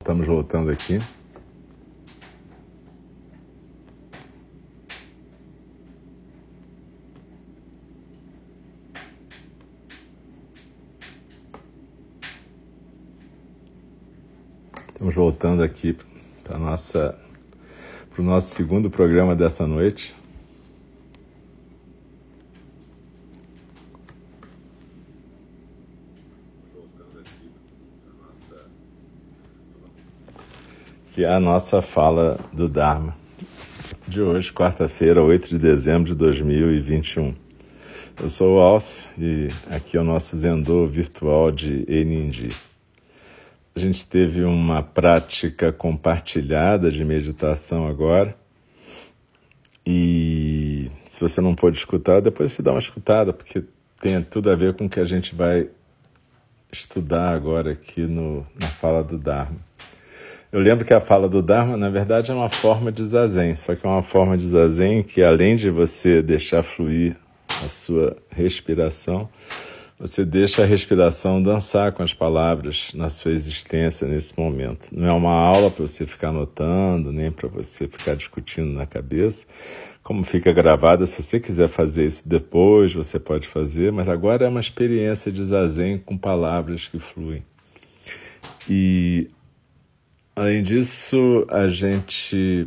Estamos voltando aqui. Estamos voltando aqui para o nosso segundo programa dessa noite. Que é a nossa fala do Dharma de hoje, quarta-feira, 8 de dezembro de 2021. Eu sou o Alcio e aqui é o nosso Zendô virtual de Enindi. A gente teve uma prática compartilhada de meditação agora e se você não pôde escutar, depois você dá uma escutada, porque tem tudo a ver com o que a gente vai estudar agora aqui no, na fala do Dharma. Eu lembro que a fala do Dharma, na verdade, é uma forma de zazen, só que é uma forma de zazen que, além de você deixar fluir a sua respiração, você deixa a respiração dançar com as palavras na sua existência nesse momento. Não é uma aula para você ficar anotando, nem para você ficar discutindo na cabeça. Como fica gravada, se você quiser fazer isso depois, você pode fazer, mas agora é uma experiência de zazen com palavras que fluem. E Além disso, a gente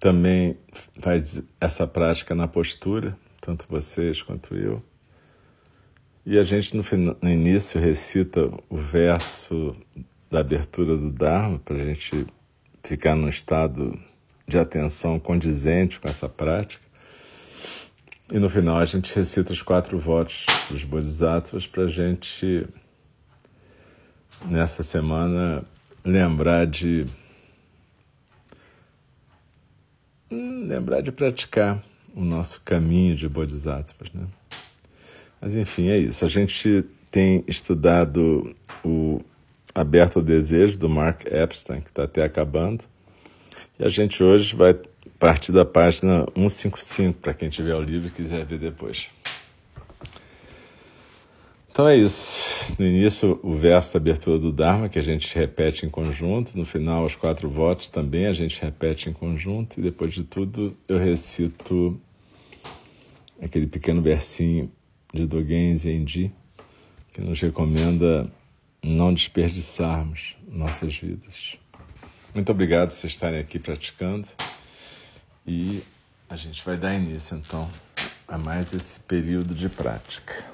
também faz essa prática na postura, tanto vocês quanto eu. E a gente, no, final, no início, recita o verso da abertura do Dharma, para a gente ficar num estado de atenção condizente com essa prática. E no final, a gente recita os quatro votos dos Bodhisattvas para a gente, nessa semana, lembrar de lembrar de praticar o nosso caminho de bodhisattvas, né? Mas enfim, é isso. A gente tem estudado o Aberto ao Desejo do Mark Epstein, que está até acabando. E a gente hoje vai partir da página 155, para quem tiver o livro e quiser ver depois. Então é isso. No início, o verso da abertura do Dharma, que a gente repete em conjunto. No final, os quatro votos também a gente repete em conjunto. E depois de tudo, eu recito aquele pequeno versinho de Dogen Zenji, que nos recomenda não desperdiçarmos nossas vidas. Muito obrigado por vocês estarem aqui praticando. E a gente vai dar início, então, a mais esse período de prática.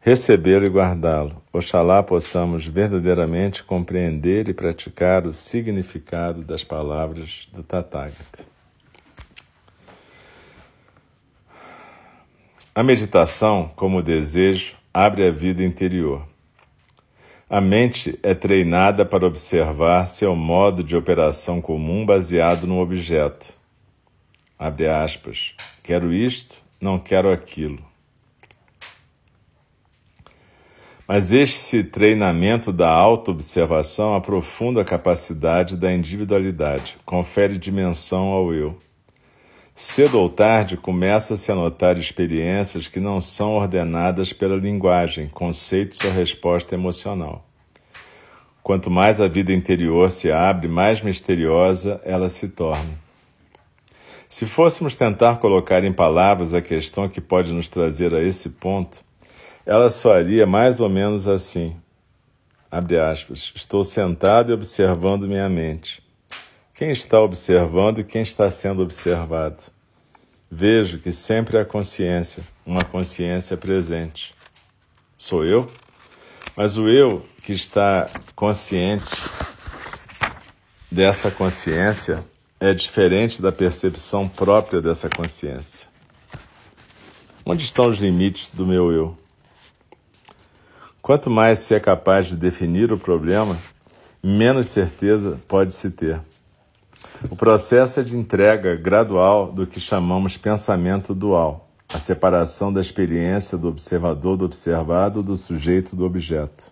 recebê-lo e guardá-lo. Oxalá possamos verdadeiramente compreender e praticar o significado das palavras do Tathagata. A meditação, como desejo, abre a vida interior a mente é treinada para observar seu modo de operação comum baseado no objeto. Abre aspas. Quero isto, não quero aquilo. Mas este treinamento da autoobservação aprofunda a capacidade da individualidade, confere dimensão ao eu. Cedo ou tarde, começa-se a notar experiências que não são ordenadas pela linguagem, conceitos ou resposta emocional. Quanto mais a vida interior se abre, mais misteriosa ela se torna. Se fôssemos tentar colocar em palavras a questão que pode nos trazer a esse ponto, ela soaria mais ou menos assim: aspas, estou sentado e observando minha mente. Quem está observando e quem está sendo observado? Vejo que sempre há consciência, uma consciência presente. Sou eu? Mas o eu que está consciente dessa consciência é diferente da percepção própria dessa consciência. Onde estão os limites do meu eu? Quanto mais se é capaz de definir o problema, menos certeza pode-se ter. O processo é de entrega gradual do que chamamos pensamento dual, a separação da experiência do observador do observado do sujeito do objeto.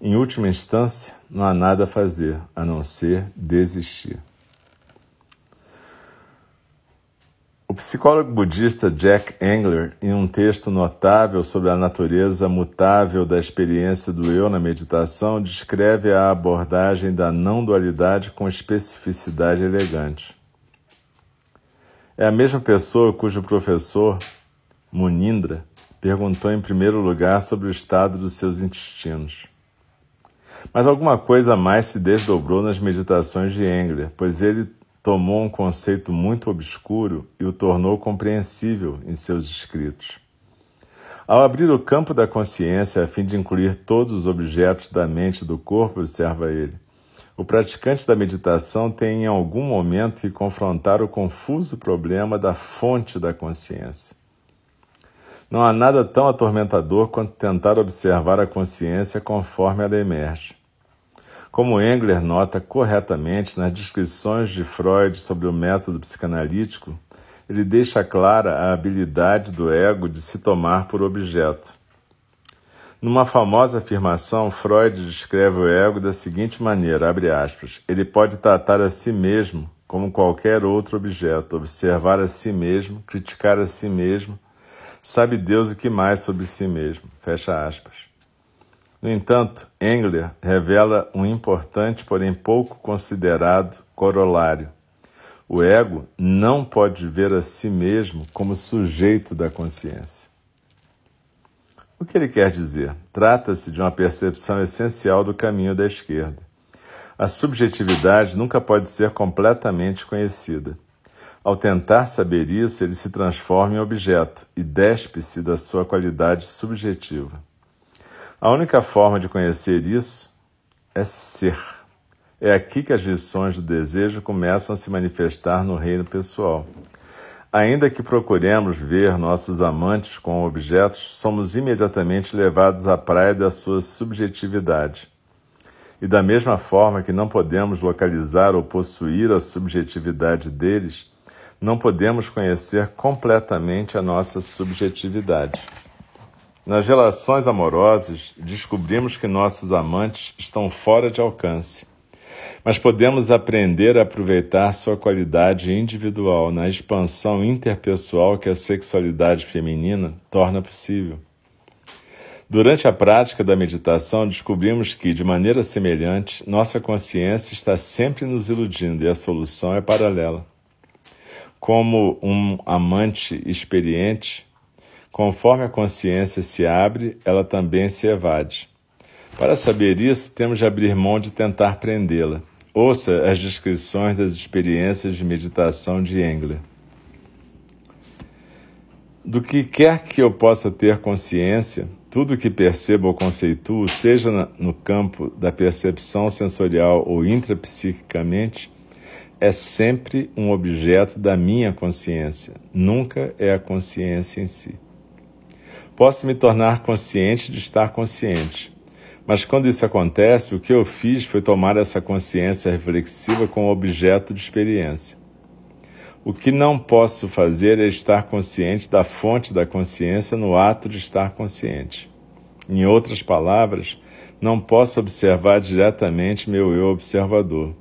Em última instância, não há nada a fazer a não ser desistir. O psicólogo budista Jack Engler, em um texto notável sobre a natureza mutável da experiência do eu na meditação, descreve a abordagem da não-dualidade com especificidade elegante. É a mesma pessoa cujo professor, Munindra, perguntou em primeiro lugar sobre o estado dos seus intestinos. Mas alguma coisa mais se desdobrou nas meditações de Engler, pois ele tomou um conceito muito obscuro e o tornou compreensível em seus escritos. Ao abrir o campo da consciência a fim de incluir todos os objetos da mente e do corpo, observa ele, o praticante da meditação tem em algum momento que confrontar o confuso problema da fonte da consciência. Não há nada tão atormentador quanto tentar observar a consciência conforme ela emerge. Como Engler nota corretamente nas descrições de Freud sobre o método psicanalítico, ele deixa clara a habilidade do ego de se tomar por objeto. Numa famosa afirmação, Freud descreve o ego da seguinte maneira, abre aspas, ele pode tratar a si mesmo como qualquer outro objeto, observar a si mesmo, criticar a si mesmo, sabe Deus o que mais sobre si mesmo, fecha aspas. No entanto, Engler revela um importante, porém pouco considerado, corolário. O ego não pode ver a si mesmo como sujeito da consciência. O que ele quer dizer? Trata-se de uma percepção essencial do caminho da esquerda. A subjetividade nunca pode ser completamente conhecida. Ao tentar saber isso, ele se transforma em objeto e despe-se da sua qualidade subjetiva. A única forma de conhecer isso é ser. É aqui que as lições do desejo começam a se manifestar no reino pessoal. Ainda que procuremos ver nossos amantes com objetos, somos imediatamente levados à praia da sua subjetividade. E da mesma forma que não podemos localizar ou possuir a subjetividade deles, não podemos conhecer completamente a nossa subjetividade. Nas relações amorosas, descobrimos que nossos amantes estão fora de alcance, mas podemos aprender a aproveitar sua qualidade individual na expansão interpessoal que a sexualidade feminina torna possível. Durante a prática da meditação, descobrimos que, de maneira semelhante, nossa consciência está sempre nos iludindo e a solução é paralela. Como um amante experiente, Conforme a consciência se abre, ela também se evade. Para saber isso, temos de abrir mão de tentar prendê-la. Ouça as descrições das experiências de meditação de Engler. Do que quer que eu possa ter consciência, tudo que percebo ou conceituo, seja no campo da percepção sensorial ou intrapsiquicamente, é sempre um objeto da minha consciência, nunca é a consciência em si. Posso me tornar consciente de estar consciente. Mas quando isso acontece, o que eu fiz foi tomar essa consciência reflexiva como objeto de experiência. O que não posso fazer é estar consciente da fonte da consciência no ato de estar consciente. Em outras palavras, não posso observar diretamente meu eu observador.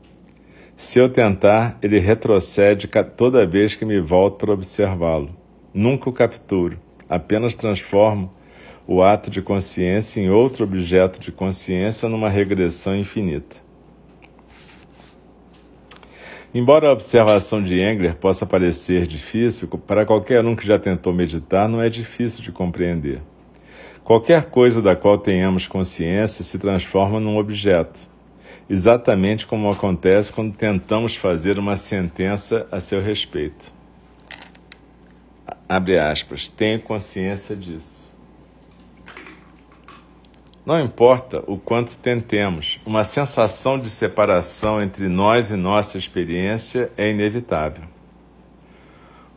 Se eu tentar, ele retrocede toda vez que me volto para observá-lo. Nunca o capturo apenas transformo o ato de consciência em outro objeto de consciência numa regressão infinita. Embora a observação de Engler possa parecer difícil, para qualquer um que já tentou meditar, não é difícil de compreender. Qualquer coisa da qual tenhamos consciência se transforma num objeto, exatamente como acontece quando tentamos fazer uma sentença a seu respeito. Abre aspas, tenha consciência disso. Não importa o quanto tentemos, uma sensação de separação entre nós e nossa experiência é inevitável.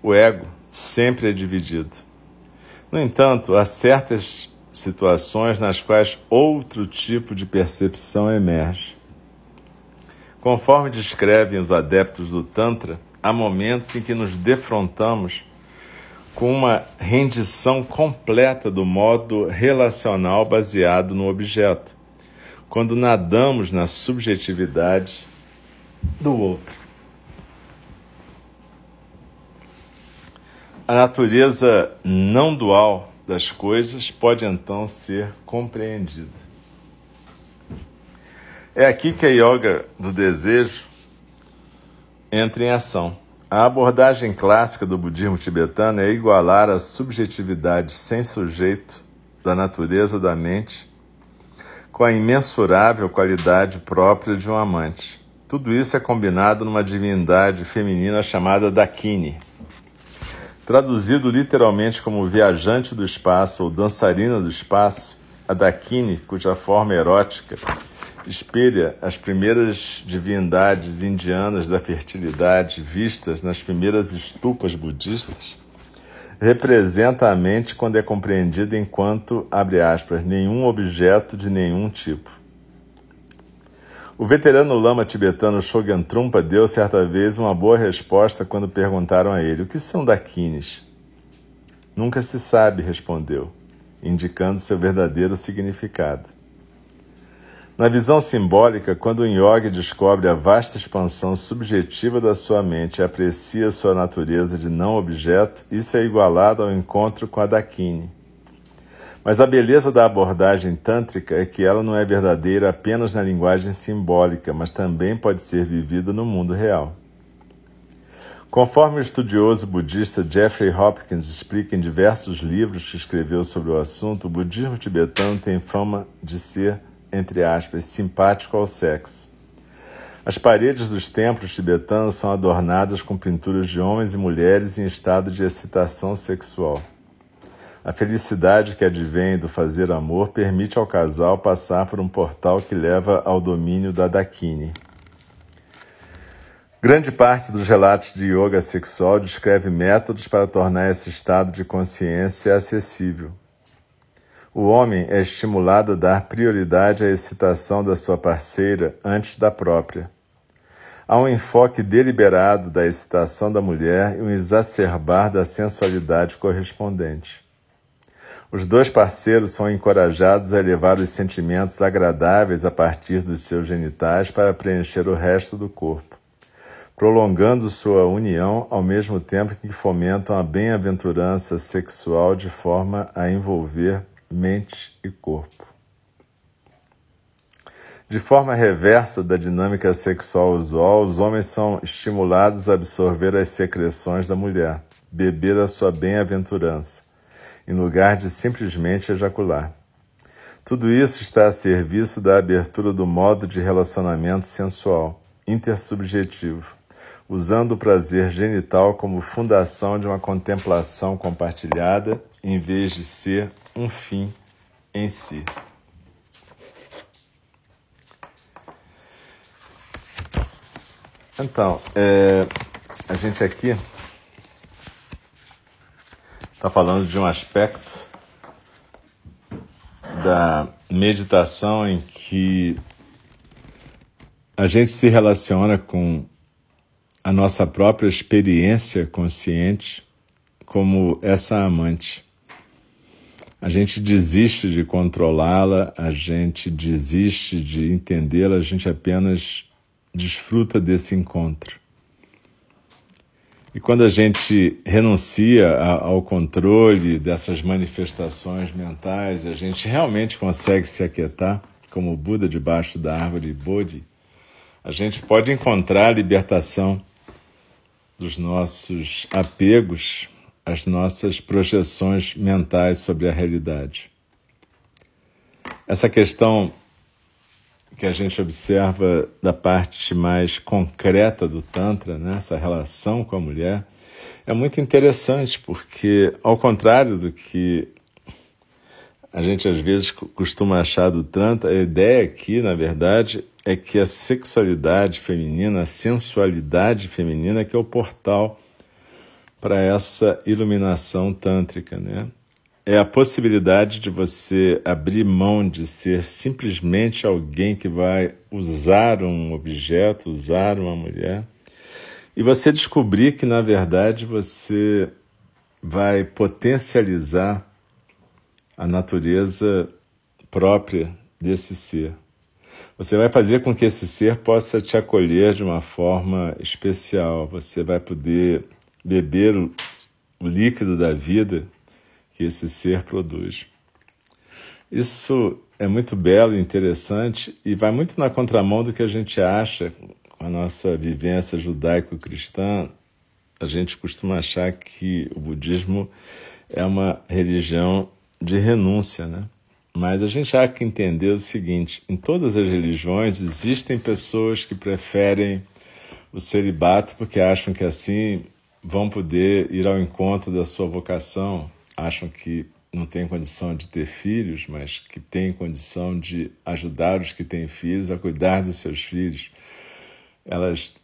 O ego sempre é dividido. No entanto, há certas situações nas quais outro tipo de percepção emerge. Conforme descrevem os adeptos do Tantra, há momentos em que nos defrontamos com uma rendição completa do modo relacional baseado no objeto, quando nadamos na subjetividade do outro. A natureza não dual das coisas pode então ser compreendida. É aqui que a yoga do desejo entra em ação. A abordagem clássica do budismo tibetano é igualar a subjetividade sem sujeito da natureza da mente com a imensurável qualidade própria de um amante. Tudo isso é combinado numa divindade feminina chamada Dakini. Traduzido literalmente como viajante do espaço ou dançarina do espaço, a Dakini, cuja forma erótica espelha as primeiras divindades indianas da fertilidade vistas nas primeiras estupas budistas, representa a mente quando é compreendida enquanto, abre aspas, nenhum objeto de nenhum tipo. O veterano lama tibetano Shogyan Trungpa deu certa vez uma boa resposta quando perguntaram a ele: o que são daquines? Nunca se sabe, respondeu, indicando seu verdadeiro significado. Na visão simbólica, quando o yogi descobre a vasta expansão subjetiva da sua mente e aprecia sua natureza de não objeto, isso é igualado ao encontro com a Dakini. Mas a beleza da abordagem tântrica é que ela não é verdadeira apenas na linguagem simbólica, mas também pode ser vivida no mundo real. Conforme o estudioso budista Jeffrey Hopkins explica em diversos livros que escreveu sobre o assunto, o budismo tibetano tem fama de ser entre aspas, simpático ao sexo. As paredes dos templos tibetanos são adornadas com pinturas de homens e mulheres em estado de excitação sexual. A felicidade que advém do fazer amor permite ao casal passar por um portal que leva ao domínio da Dakini. Grande parte dos relatos de yoga sexual descreve métodos para tornar esse estado de consciência acessível. O homem é estimulado a dar prioridade à excitação da sua parceira antes da própria. Há um enfoque deliberado da excitação da mulher e um exacerbar da sensualidade correspondente. Os dois parceiros são encorajados a elevar os sentimentos agradáveis a partir dos seus genitais para preencher o resto do corpo, prolongando sua união ao mesmo tempo que fomentam a bem-aventurança sexual de forma a envolver mente e corpo. De forma reversa da dinâmica sexual usual, os homens são estimulados a absorver as secreções da mulher, beber a sua bem-aventurança, em lugar de simplesmente ejacular. Tudo isso está a serviço da abertura do modo de relacionamento sensual, intersubjetivo, usando o prazer genital como fundação de uma contemplação compartilhada, em vez de ser um fim em si. Então, é, a gente aqui está falando de um aspecto da meditação em que a gente se relaciona com a nossa própria experiência consciente como essa amante. A gente desiste de controlá-la, a gente desiste de entendê-la, a gente apenas desfruta desse encontro. E quando a gente renuncia ao controle dessas manifestações mentais, a gente realmente consegue se aquietar, como o Buda debaixo da árvore Bodhi, a gente pode encontrar a libertação dos nossos apegos às nossas projeções mentais sobre a realidade. Essa questão que a gente observa da parte mais concreta do Tantra, né, essa relação com a mulher, é muito interessante, porque, ao contrário do que a gente às vezes costuma achar do Tantra, a ideia aqui, na verdade, é que a sexualidade feminina, a sensualidade feminina, que é o portal para essa iluminação tântrica, né? é a possibilidade de você abrir mão de ser simplesmente alguém que vai usar um objeto, usar uma mulher, e você descobrir que, na verdade, você vai potencializar a natureza própria desse ser. Você vai fazer com que esse ser possa te acolher de uma forma especial. Você vai poder beber o, líquido da vida que esse ser produz. Isso é muito belo e interessante e vai muito na contramão do que a gente acha a nossa vivência judaico-cristã. A gente costuma achar que o budismo é uma religião de renúncia, né? Mas a gente há que entender o seguinte: em todas as religiões existem pessoas que preferem o celibato porque acham que assim vão poder ir ao encontro da sua vocação, acham que não têm condição de ter filhos, mas que têm condição de ajudar os que têm filhos a cuidar dos seus filhos. Elas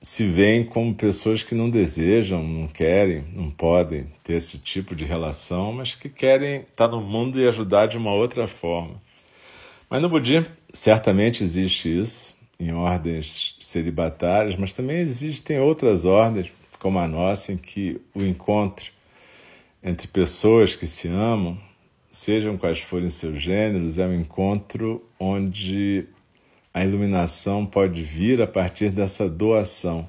se veem como pessoas que não desejam, não querem, não podem ter esse tipo de relação, mas que querem estar no mundo e ajudar de uma outra forma. Mas no budismo certamente existe isso em ordens celibatárias, mas também existem outras ordens como a nossa em que o encontro entre pessoas que se amam, sejam quais forem seus gêneros, é um encontro onde a iluminação pode vir a partir dessa doação,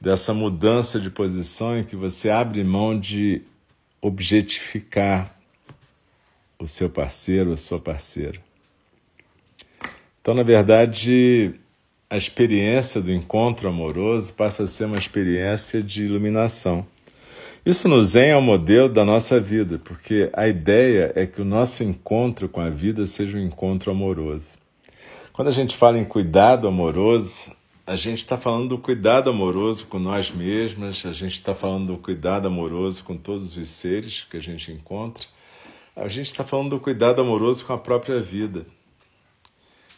dessa mudança de posição em que você abre mão de objetificar o seu parceiro, a sua parceira. Então, na verdade, a experiência do encontro amoroso passa a ser uma experiência de iluminação isso no Zen é o modelo da nossa vida, porque a ideia é que o nosso encontro com a vida seja um encontro amoroso. Quando a gente fala em cuidado amoroso, a gente está falando do cuidado amoroso com nós mesmas, a gente está falando do cuidado amoroso com todos os seres que a gente encontra, a gente está falando do cuidado amoroso com a própria vida.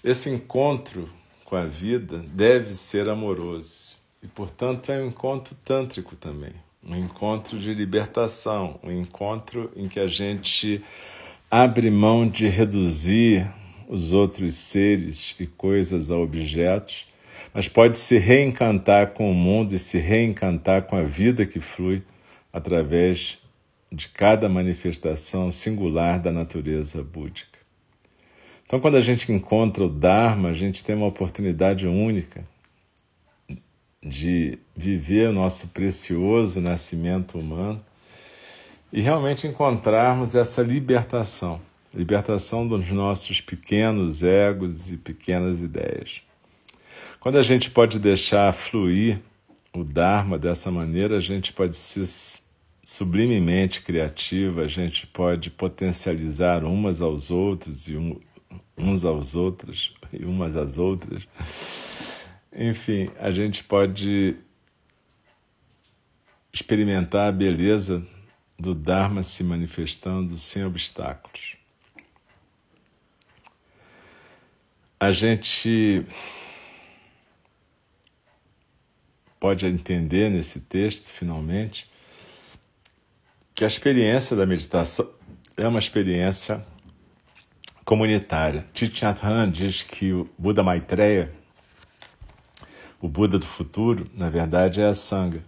Esse encontro com a vida deve ser amoroso. E, portanto, é um encontro tântrico também. Um encontro de libertação, um encontro em que a gente abre mão de reduzir os outros seres e coisas a objetos, mas pode se reencantar com o mundo e se reencantar com a vida que flui através de cada manifestação singular da natureza búdica. Então, quando a gente encontra o Dharma, a gente tem uma oportunidade única de viver o nosso precioso nascimento humano e realmente encontrarmos essa libertação libertação dos nossos pequenos egos e pequenas ideias. Quando a gente pode deixar fluir o Dharma dessa maneira, a gente pode ser sublimemente criativa, a gente pode potencializar umas aos outros e um, uns aos outros e umas às outras. Enfim, a gente pode experimentar a beleza do Dharma se manifestando sem obstáculos. A gente pode entender nesse texto, finalmente, que a experiência da meditação é uma experiência comunitária. Hanh diz que o Buda Maitreya o Buda do futuro, na verdade, é a Sangha.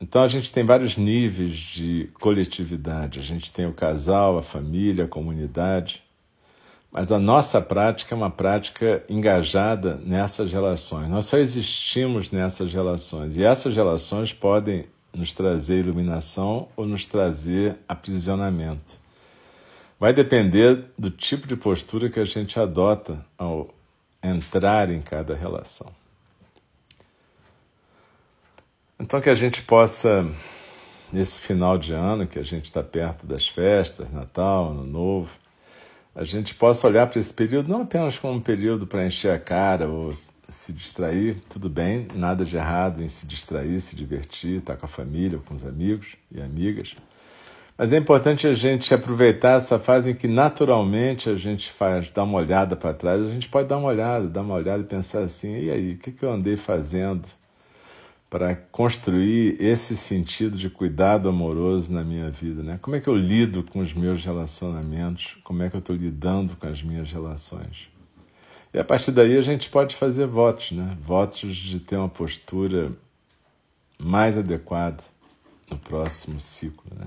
Então a gente tem vários níveis de coletividade. A gente tem o casal, a família, a comunidade. Mas a nossa prática é uma prática engajada nessas relações. Nós só existimos nessas relações. E essas relações podem nos trazer iluminação ou nos trazer aprisionamento. Vai depender do tipo de postura que a gente adota ao entrar em cada relação. Então, que a gente possa, nesse final de ano, que a gente está perto das festas, Natal, Ano Novo, a gente possa olhar para esse período não apenas como um período para encher a cara ou se distrair, tudo bem, nada de errado em se distrair, se divertir, estar com a família, com os amigos e amigas. Mas é importante a gente aproveitar essa fase em que naturalmente a gente faz, dá uma olhada para trás, a gente pode dar uma olhada, dar uma olhada e pensar assim, e aí, o que, que eu andei fazendo para construir esse sentido de cuidado amoroso na minha vida, né? Como é que eu lido com os meus relacionamentos? Como é que eu estou lidando com as minhas relações? E a partir daí a gente pode fazer votos, né? Votos de ter uma postura mais adequada no próximo ciclo, né?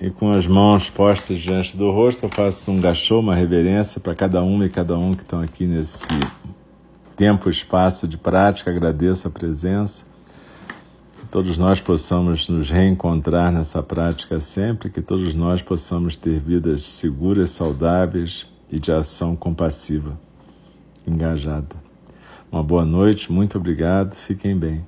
e com as mãos postas diante do rosto, eu faço um gachô, uma reverência para cada uma e cada um que estão aqui nesse tempo, espaço de prática. Agradeço a presença. Que todos nós possamos nos reencontrar nessa prática sempre, que todos nós possamos ter vidas seguras, saudáveis e de ação compassiva, engajada. Uma boa noite, muito obrigado, fiquem bem.